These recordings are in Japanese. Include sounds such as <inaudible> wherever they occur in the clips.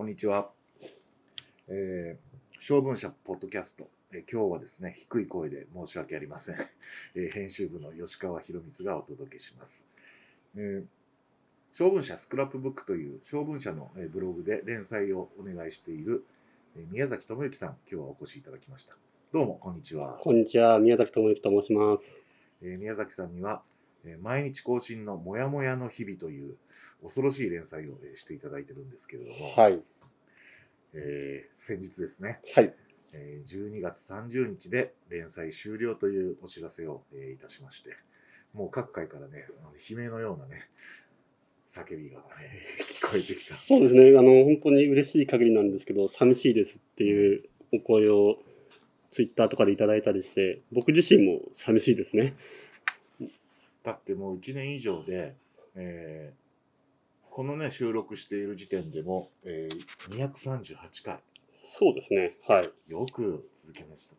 こんにちは。えー、小文社ポッドキャスト、えー今日はですね、低い声で申し訳ありません。<laughs> えー編集部の吉川博光がお届けします。えー小文社スクラップブックという小文社のえーブログで連載をお願いしている、えー宮崎智之さん、今日はお越しいただきました。どうも、こんにちは。こんにちは、宮崎智之と申します。えー宮崎さんには、えー毎日更新のモヤモヤの日々という恐ろしい連載を、えーしていただいてるんですけれども、はい。えー先日ですね、はい。えー12月30日で連載終了というお知らせを、えーいたしまして、もう各界からね、その悲鳴のようなね、叫びが、え <laughs> ー聞こえてきた。そうですね、あの、本当に嬉しい限りなんですけど、寂しいですっていうお声をツイッターとかでいただいたりして、僕自身も寂しいですね。だってもう1年以上で、えーこのね、収録している時点でも、えー238回、そうですね、はい。よく続けました。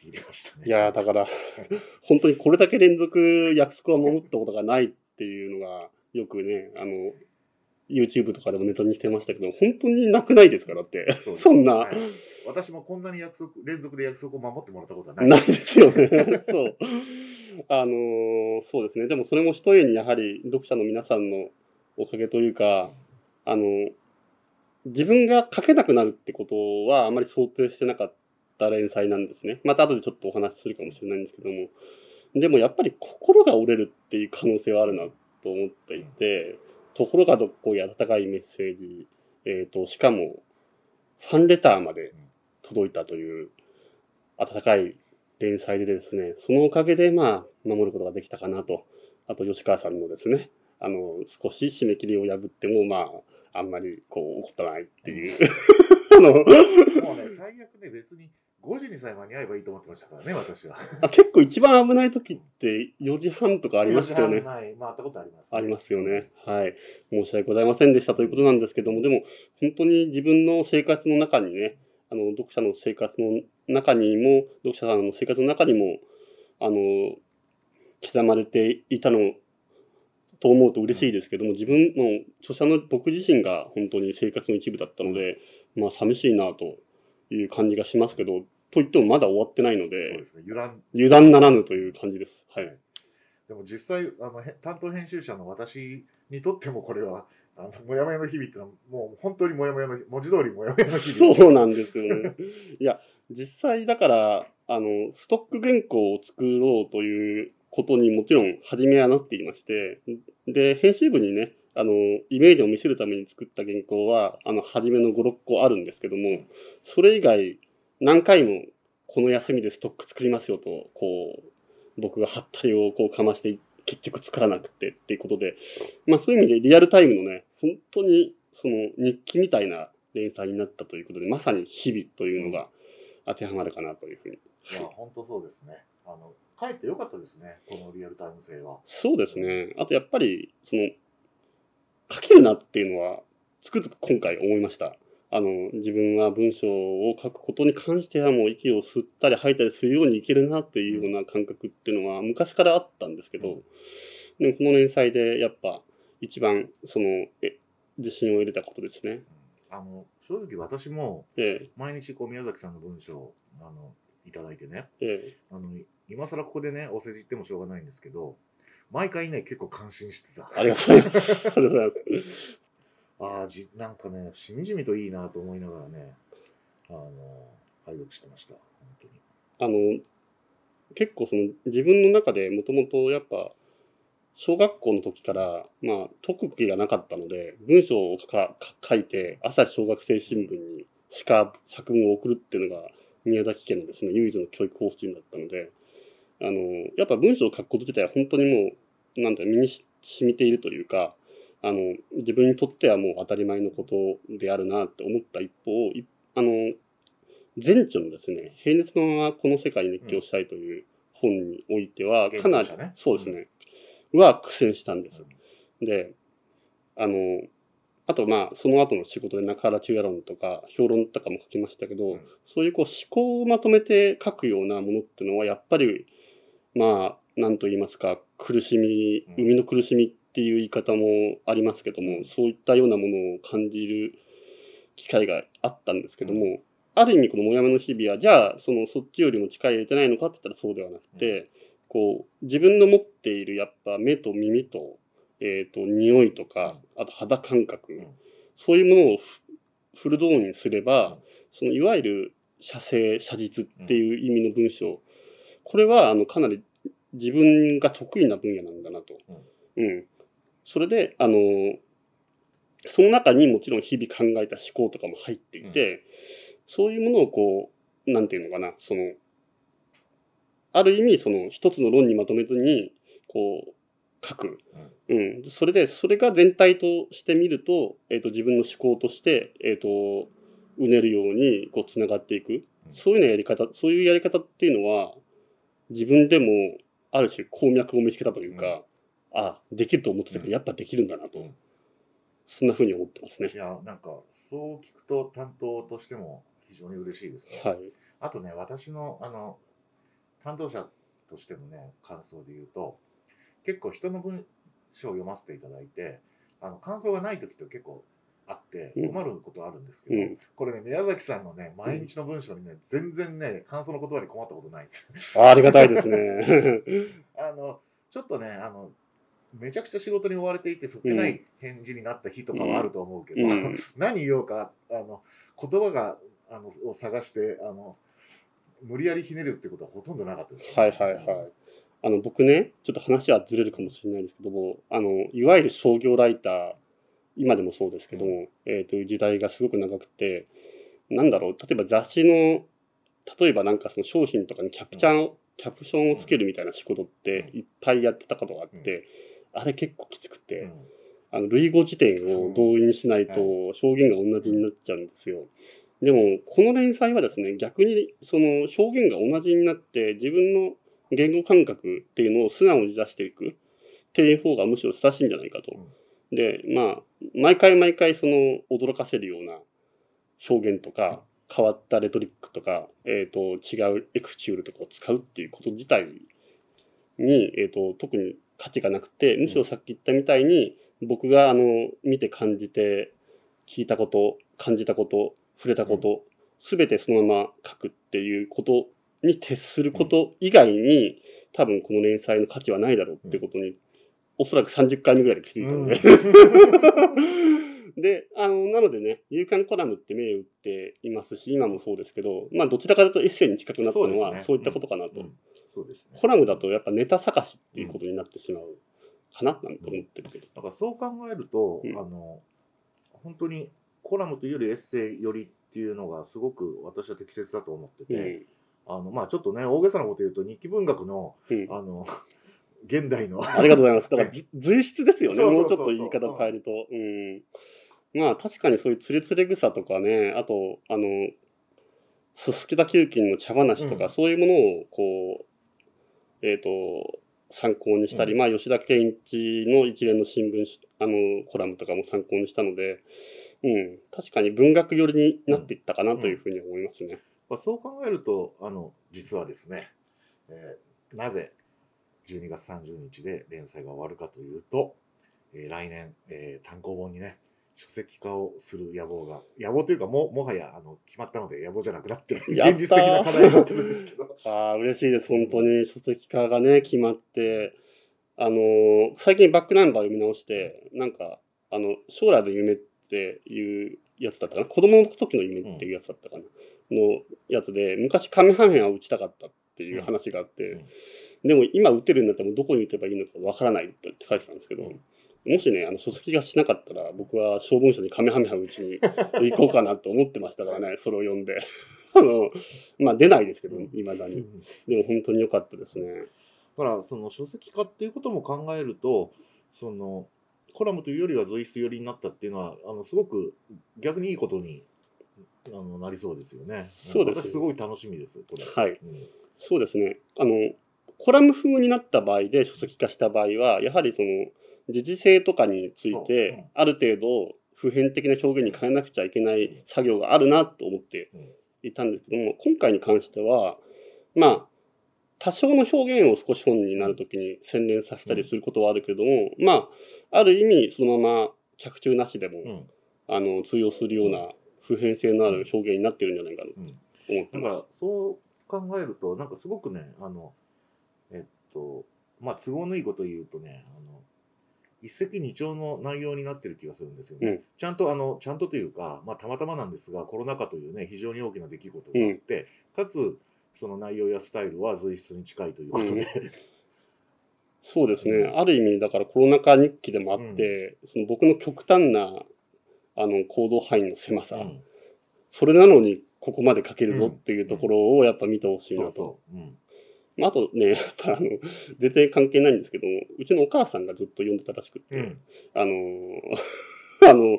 続けましたね。いやーだから、<laughs> 本当にこれだけ連続約束を守ったことがないっていうのが、よくね、あの、YouTube とかでもネタにしてましたけど、本当になくないですからって。そそんなはい私もこんなに約束、連続で約束を守ってもらったことはない。ないですよね。<laughs> そう。あのーそうですね。でもそれも一重にやはり読者の皆さんのおかげというか、あの自分が書けなくなるってことはあまり想定してなかった連載なんですね。また後でちょっとお話しするかもしれないんですけども。でもやっぱり心が折れるっていう可能性はあるなと思っていて、ところがどっこい温かいメッセージ、えっ、と、しかもファンレターまで届いたという温かい連載でですね、そのおかげでまあ守ることができたかなと。あと吉川さんのですね、あの、少し締め切りを破ってもまあ、あんまりこう怒ったないっていう。<laughs> あのもうね、最悪ね、別に5時にさえ間に合えばいいと思ってましたからね、私は。あ結構一番危ない時って4時半とかありましたよね。はい、回ったことあります、ありますよね。はい。申し訳ございませんでしたということなんですけども、でも、本当に自分の生活の中にね、あの、読者の生活の中にも、読者さんの生活の中にも、あの、刻まれていたのと思うと嬉しいですけども、自分の著者の僕自身が本当に生活の一部だったので、まあ、寂しいなという感じがしますけど、と言ってもまだ終わってないのそうでで、すね、油断。油断ならぬという感じです。はい。でも実際、あのへ担当編集者の私にとってもこれは、あのもやもやの日々ってのは、もう本当にもやもやの、文字通りもやもやの日々。そうなんですよね。いや、実際だから、あの、ストック原稿を作ろうということにもちろん初めはなっていまして、で、編集部にね、あの、イメージを見せるために作った原稿は、あの、初めの5、6個あるんですけども、それ以外、何回も、この休みでストック作りますよと、こう、僕がハったりをこうかまして、結局作らなくてっていうことで、まあそういう意味でリアルタイムのね、本当にその日記みたいな連載になったということで、まさに日々というのが当てはまるかなというふうに。いや、本当そうですね。あの、帰ってよかったですね、このリアルタイム性は。そうですね。あとやっぱり、その、書けるなっていうのは、つくづく今回思いました。あの、自分は文章を書くことに関してはもう息を吸ったり吐いたりするようにいけるなっていうような感覚っていうのは昔からあったんですけど、でもこの連載でやっぱ一番その、え自信を入れたことですね。あの、正直私も、え毎日こう宮崎さんの文章をあのいただいてね、え、えあの今更ここでね、お世辞言ってもしょうがないんですけど、毎回ね、結構感心してた。え、ありがとうございます。ありがとうございます。ああ、じなんかね、しみじみといいなと思いながらね、あの、拝読してました、本当に。あの結構その自分の中でもともとやっぱ小学校の時からまあ特技がなかったので文章をかか書いて朝日小学生新聞にしか作文を送るっていうのが宮崎県のですね唯一の教育方針だったのであのやっぱ文章を書くこと自体は本当にもうなんだ身にし染みているというかあの自分にとってはもう当たり前のことであるなって思った一方いあの前著のですね、平熱のままこの世界に熱狂したいという本においては、かなり、ねそうですね、は苦戦したんです。で、あの、あとまあ、その後の仕事で中原中也論とか、評論とかも書きましたけど、うん。そういうこう思考をまとめて書くようなものっていうのは、やっぱり、まあ、なんと言いますか、苦しみ、うん。生みの苦しみっていう言い方もありますけども、そういったようなものを感じる機会があったんですけども、ある意味このもやめの日々は、じゃあ、そのそっちよりも力入れてないのかって言ったらそうではなくて、こう、自分の持っているやっぱ目と耳と、えっ、と、匂いとか、あと肌感覚、ん。そういうものをフフル動にすれば、うん。そのいわゆる写生、写実っていう意味の文章、これはあのかなり自分が得意な分野なんだなと。うん。それで、あの、その中にもちろん日々考えた思考とかも入っていて、そういうものをこう、なんていうのかな、その、ある意味その一つの論にまとめずに、こう、書く。うん。それで、それが全体として見ると、えっ、と、自分の思考として、えっ、と、うねるように、こう、つながっていく。そういうようなやり方、そういうやり方っていうのは、自分でも、ある種、鉱脈を見つけたというか、あ、できると思ってたけど、やっぱできるんだなと。うんそんな風に思ってますねい。や、なんか、そう聞くと担当としても非常に嬉しいですね。はい。あとね、私の、あの、担当者としてのね、感想で言うと、結構人の文章を読ませていただいて、あの、感想がない時って結構あって、うん困ることあるんですけど、うん。これね、宮崎さんのね、毎日の文章にね、全然ね、感想の言葉に困ったことないんですよ。あありがたいですね。<laughs> あの、ちょっとね、あの、めちゃくちゃ仕事に追われていて、そっけない返事になった日とかはあると思うけど、うん。<laughs> 何言おうか、あの、言葉が、あの、を探して、あの、無理やりひねるってことはほとんどなかったです、はいはいはい。あの、僕ね、ちょっと話はずれるかもしれないんですけども、あの、いわゆる商業ライター、今でもそうですけども、えーという時代がすごく長くて、なんだろう、例えば雑誌の、例えばなんかその商品とかにキャプチャーを、キャプションをつけるみたいな仕事っていっぱいやってたことがあって、あれ結構きつくて、うん。あの類語辞典を動員しないとそう表現が同じになっちゃうんですよ。でも、この連載はですね、逆にその表現が同じになって、自分の言語感覚っていうのを素直に出していくっていう方がむしろ正しいんじゃないかと。で、まあ、毎回毎回その驚かせるような表現とか、変わったレトリックとか、えっ、と、違うエクスチュールとかを使うっていうこと自体に、えっ、と、特に価値がなくて、むしろさっき言ったみたいに、僕があの、見て感じて、聞いたこと、感じたこと、触れたこと、すべてそのまま書くっていうことに徹すること以外に、多分この連載の価値はないだろうってことに、おそらく30回目ぐらいで気づいたので、で、あの、なのでね、夕刊コラムって銘打っていますし、今もそうですけど、まあ、どちらかというとエッセイに近くなったのは、そういったことかなと。うん。そうですね。コラムだとやっぱネタ探しっていうことになってしまうかななんて思ってるけど。だからそう考えると、うん。あの、本当にコラムというよりエッセイよりっていうのがすごく私は適切だと思ってて、うん。あの、まあちょっとね、大げさなこと言うと日記文学の、うん。あの、現代の、ありがとうございます。だからず <laughs> 随筆ですよね。もうちょっと言い方を変えると。うん。まあ確かにそういうつれつれ草とかね、あと、あの、すすきだ球菌の茶話とか、うんそういうものをこう、えっ、と、参考にしたり、うんまあ吉田健一の一連の新聞しあのコラムとかも参考にしたので、うん、確かに文学寄りになっていったかなというふうに思いますね。まあそう考えると、あの、実はですね、えーなぜ12月30日で連載が終わるかというと、えー来年、えー単行本にね、書籍化をする野望が、野望というかも、もはやあの決まったので野望じゃなくなって、現実的な課題になってるんですけど。<laughs> ああ、嬉しいです。本当に書籍化がね、決まって、あのー最近バックナンバー読み直して、なんか、あの、将来の夢っていうやつだったかな。子供の時の夢っていうやつだったかな。のやつで、昔カメハメハを打ちたかったっていう話があって、うんでも今打てるんだったらどこに打てばいいのかわからないって書いてたんですけど、もしね、あの書籍がしなかったら、僕は小文書にカメハメハ打ちに行こうかなと思ってましたからね、それを読んで。<laughs> あの、まあ出ないですけど、未だに。でも本当に良かったですね。だからその書籍化っていうことも考えるとそのコラムというよりは随筆寄りになったっていうのはあのすごく逆にいいことにあのなりそうですよね。そうですね私すごい楽しみですこれ。はい。うんそうですね。あの、コラム風になった場合で書籍化した場合は、やはりその、時事性とかについて、ある程度、普遍的な表現に変えなくちゃいけない作業があるなと思っていたんですけども、今回に関しては、まあ、多少の表現を少し本になるときに洗練させたりすることはあるけれども、まあ、ある意味、そのまま脚注なしでも、うん。あの通用するような普遍性のある表現になってるんじゃないかなとうん。思ってまだからそう考えるとなんかすごくねあのとまあ都合のいいこと言うとねあの一石二鳥の内容になってる気がするんですよね。うん。ちゃんとあのちゃんとというか、まあ、たまたまなんですがコロナ禍というね非常に大きな出来事があって、かつその内容やスタイルは随筆に近いということで、す。<laughs> そうですね。ある意味、だからコロナ禍日記でもあって、その僕の極端なあの行動範囲の狭さ、うん。それなのにここまで書けるぞっていうところをやっぱ見てほしいなと。そうそう、うんまあ、あとね、やっぱあの、全然関係ないんですけども、うちのお母さんがずっと読んでたらしくって、うんあのー <laughs> あの、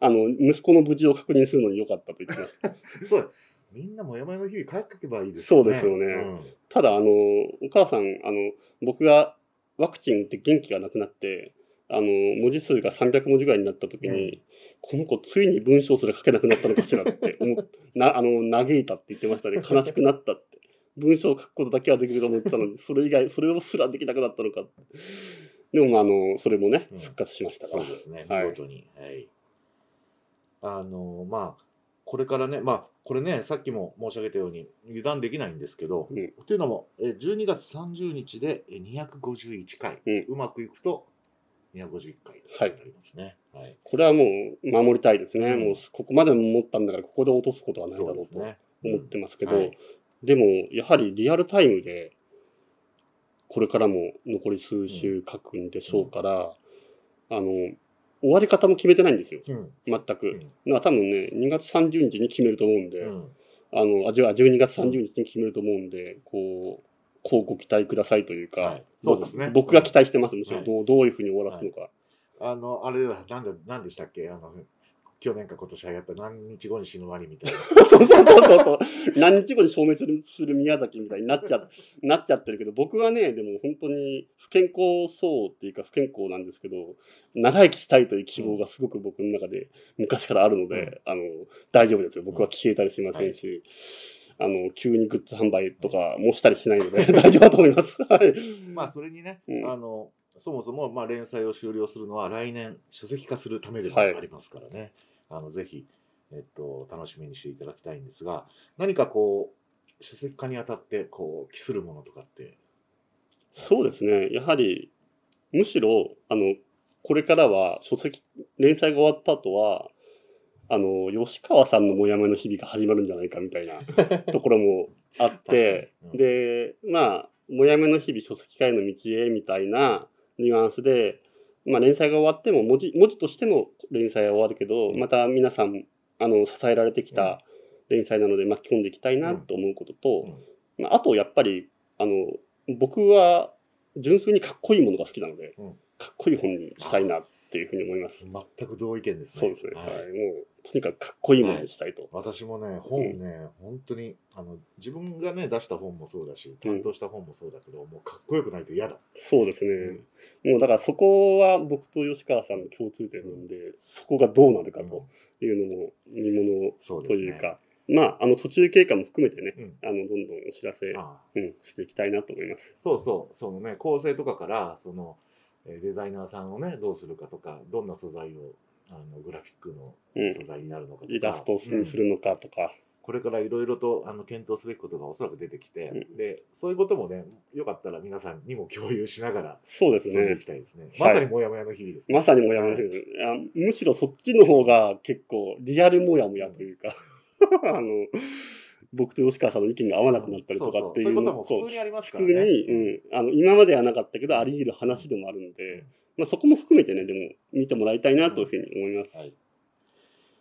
あの、息子の無事を確認するのに良かったと言ってました。<laughs> そうみんなもやもやの日々書けばいいですそうですよねうんただ、あの、お母さん、あの、僕がワクチン打って元気がなくなって、あの、文字数が300文字ぐらいになった時に、うんこの子ついに文章すら書けなくなったのかしらって思っ <laughs> な、あの、嘆いたって言ってましたね。悲しくなったって。文章を書くことだけはできると思ってたのに、<laughs> それ以外、それをすらできなくなったのか。でも、まあ、あの、それもねうん、復活しましたから。そうですね、はい見事に。はい。あの、まあ、これからね、まあ、これね、さっきも申し上げたように、油断できないんですけど、うんというのも、え12月30日でえ251回、うんうまくいくと251回となりますね。はい。これはもう守りたいですね。うんもうここまで持ったんだから、ここで落とすことはないだろうと。思ってますけど、うんはいでも、やはりリアルタイムで、これからも残り数週書くんでしょうから、あの、終わり方も決めてないんですよ。うん。全く。うんだから多分ね、2月30日に決めると思うんで、うんあの、あ、じゃあ12月30日に決めると思うんで、こう、こうご期待くださいというか、はいそうですね僕僕が期待してます。むしろはいどうどういうふうに終わらすのか。あの、あれは、なんだ、なんでしたっけ？あの、去年か今年流行った何日後に死ぬワニみたいな。<laughs> そうそうそうそうそう。何日後に消滅する宮崎みたいになっちゃ <laughs> なっちゃってるけど、僕はね、でも本当に不健康そうっていうか不健康なんですけど、長生きしたいという希望がすごく僕の中で昔からあるので、あの、大丈夫ですよ。僕は消えたりしませんし、あの、急にグッズ販売とかもしたりしないので、大丈夫だと思います。はい。まあそれにね、うんあのそもそもまあ連載を終了するのは来年書籍化するためでもはいありますからね、あのぜひ、えっと、楽しみにしていただきたいんですが何かこう書籍化にあたってこう期するものとかって？そうですね。やはり、むしろ、あの、これからは書籍、連載が終わった後は、あの、吉川さんのモヤモヤの日々が始まるんじゃないかみたいな <laughs> ところもあって、うん。で、まあ、モヤモヤの日々書籍化への道へみたいなニュアンスで、まあ、連載が終わっても文字、文字としての連載は終わるけど、また皆さん、あの、支えられてきた連載なので巻き込んでいきたいなと思うことと、うん。まあ、あとやっぱりあの僕は純粋にかっこいいものが好きなので、うん。かっこいい本にしたいなっていうふうに思います。全く同意見ですね。そうですね、ははい。いもうとにかくかっこいいものにしたいと。私もね本ね、本当にあの自分がね出した本もそうだし担当した本もそうだけど、もうかっこよくないと嫌だ、そうですね、もうだからそこは僕と吉川さんの共通点なんで、そこがどうなるかというのも見ものというか、まああの途中経過も含めてね、うん。あのどんどんお知らせ、うん、していきたいなと思います。そうそう、そのね、構成とかから、その、えーデザイナーさんをね、どうするかとか、どんな素材を、あの、グラフィックのうん。素材になるのかとか、イラストにすうんるのかとか、これからいろいろと、あの、検討すべきことがおそらく出てきて、うん。で、そういうこともね、よかったら皆さんにも共有しながら、そうですね。進んでいき。たいですね。はい。まさにモヤモヤの日々ですね。まさにもやもやはい。あむしろそっちの方が結構リアルもやもやというか、<laughs> あの僕と吉川さんの意見が合わなくなったりとかっていうそうそうそういうことも普通にあります普通からね。に、うん、あの今まではなかったけどあり得る話でもあるので、まあ、そこも含めてねでも見てもらいたいなというふうに思います。はい。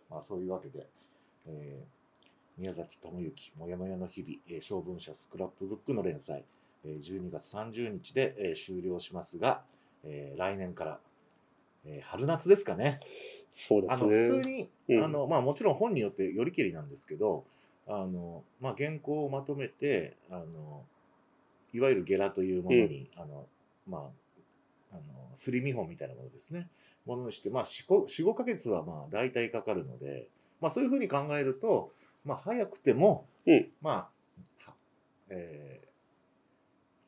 まあ、そういうわけで、えー宮崎智之、もやもやの日々、えー、小文社スクラップブックの連載、えー12月30日で、えー終了しますが、えー来年から、えー春夏ですかね。そうであのすね。普通に、うんあのまあ、もちろん本によってよりけりなんですけど、あのまあ、原稿をまとめてあの、いわゆるゲラというものに、あのまあ、あのすり見本みたいなものですね、ものにして、まあ、4、5ヶ月はまあ大体かかるので、まあ、そういうふうに考えると、まあ、早くても、うん。まあ、はえー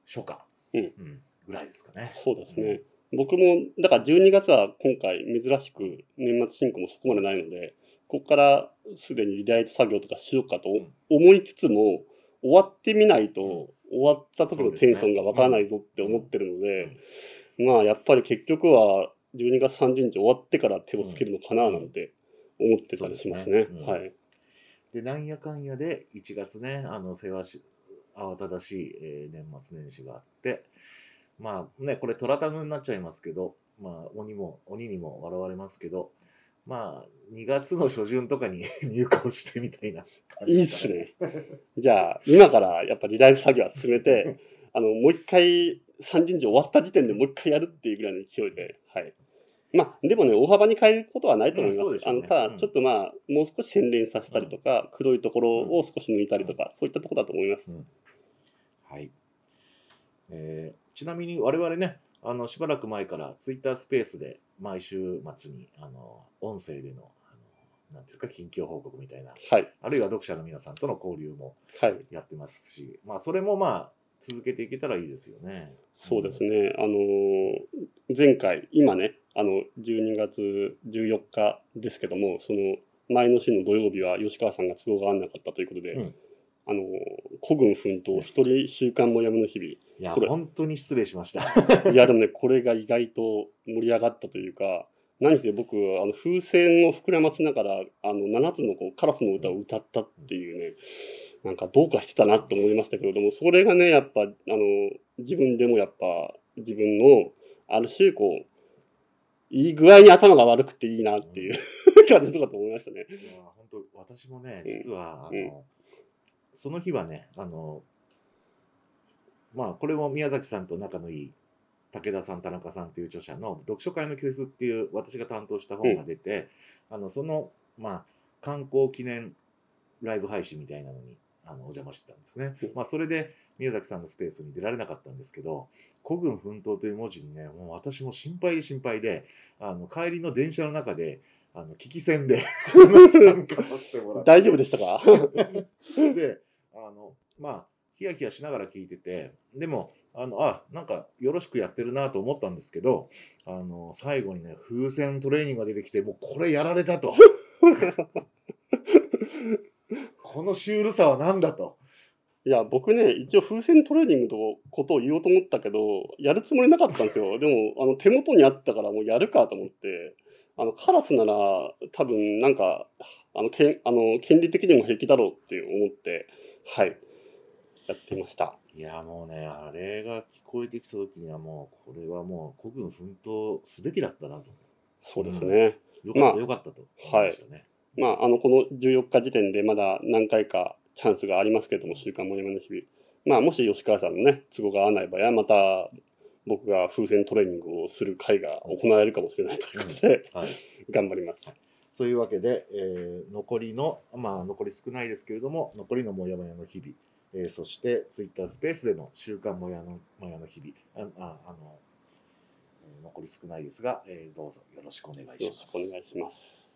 初夏、うん。ぐらいですかね。そうですね。僕も、だから12月は今回珍しく年末進行もそこまでないので、ここからすでにリライト作業とかしようかとん。思いつつも、終わってみないと、終わった時のテンションがわからないぞって思ってるので、まあやっぱり結局は12月30日終わってから手をつけるのかななんて思ってたりしますね。はい。で、なんやかんやで1月ね、あの、せわし、慌ただしい、えー年末年始があって、まあね、これトラタグになっちゃいますけど、まあ鬼も、鬼にも笑われますけど、まあ2月の初旬とかに <laughs> 入校してみたいな感じいいっすね。じゃあ、今からやっぱリライト作業は進めて、<laughs> あの、もう一回、30日終わった時点でもう一回やるっていうぐらいの勢いで、はい。まあ、でもね、大幅に変えることはないと思います。うんねあの、ただ、うんちょっとまあ、もう少し洗練させたりとか、黒いところを少し抜いたりとか、そういったところだと思います。うんはい。えーちなみに我々ね、あの、しばらく前からツイッタースペースで毎週末に、あの、音声での、あの、なんていうか、近況報告みたいな、はい。あるいは読者の皆さんとの交流もはい。やってますし、まあ、それもまあ、続けていけたらいいですよね。そうですね。あのー前回、今ね、あの、12月14日ですけども、その、前の週の土曜日は吉川さんが都合が合わなかったということで、うんあのー孤軍奮闘、一人週刊もやむの日々、いや、これ本当に失礼しました。いや、でもね、これが意外と盛り上がったというか、何せ僕、あの風船を膨らませながら、あの7つのこうカラスの歌を歌ったっていうね、なんかどうかしてたなと思いましたけれども、それがね、やっぱ、あの、自分でもやっぱ、自分の、ある種、こう、いい具合に頭が悪くていいなっていう <laughs> 感じとかと思いましたね。いや、本当私もね、うん実は、あうんの、その日はね、あの、まあ、これも宮崎さんと仲のいい武田さん、田中さんという著者の読書会の教室っていう私が担当した本が出て、あの、その、まあ、観光記念ライブ配信みたいなのに、あの、お邪魔してたんですねうん。まあ、それで宮崎さんのスペースに出られなかったんですけど、古軍奮闘という文字にね、もう私も心配で心配で、あの、帰りの電車の中で、あの、聞き戦で <laughs> 参加させてもらって。大丈夫でしたか？<laughs> で、あの、まあ、ヒヤヒヤしながら聞いてて、でも、あの、あ、なんか、よろしくやってるなと思ったんですけど、あの、最後にね、風船トレーニングが出てきて、もうこれやられたと。<laughs> このシュールさは何だと。いや、僕ね、一応風船トレーニングのことを言おうと思ったけど、やるつもりなかったんですよ。<laughs> でも、あの手元にあったからもうやるかと思って、あのカラスなら多分なんか、あのけんあの権利的にも平気だろうって思って、はい、やってました。いや、もうね、あれが聞こえてきた時にはもう、これはもう、古軍奮闘すべきだったなと。そうですね。よかった、まあよかったと思いましたね。まあ、あの、この14日時点でまだ何回かチャンスがありますけれども、週刊もやまの日々。まあ、もし吉川さんのね、都合が合わない場合は、また僕が風船トレーニングをする会が行われるかもしれないということで、はい。<laughs> 頑張ります。そういうわけで、えー残りの、まあ、残り少ないですけれども、残りのもやもやの日々、えーそして、ツイッタースペースでの週刊もやのもやの日々、あああの、えー残り少ないですが、えーどうぞよろしくお願いします。よろしくお願いします。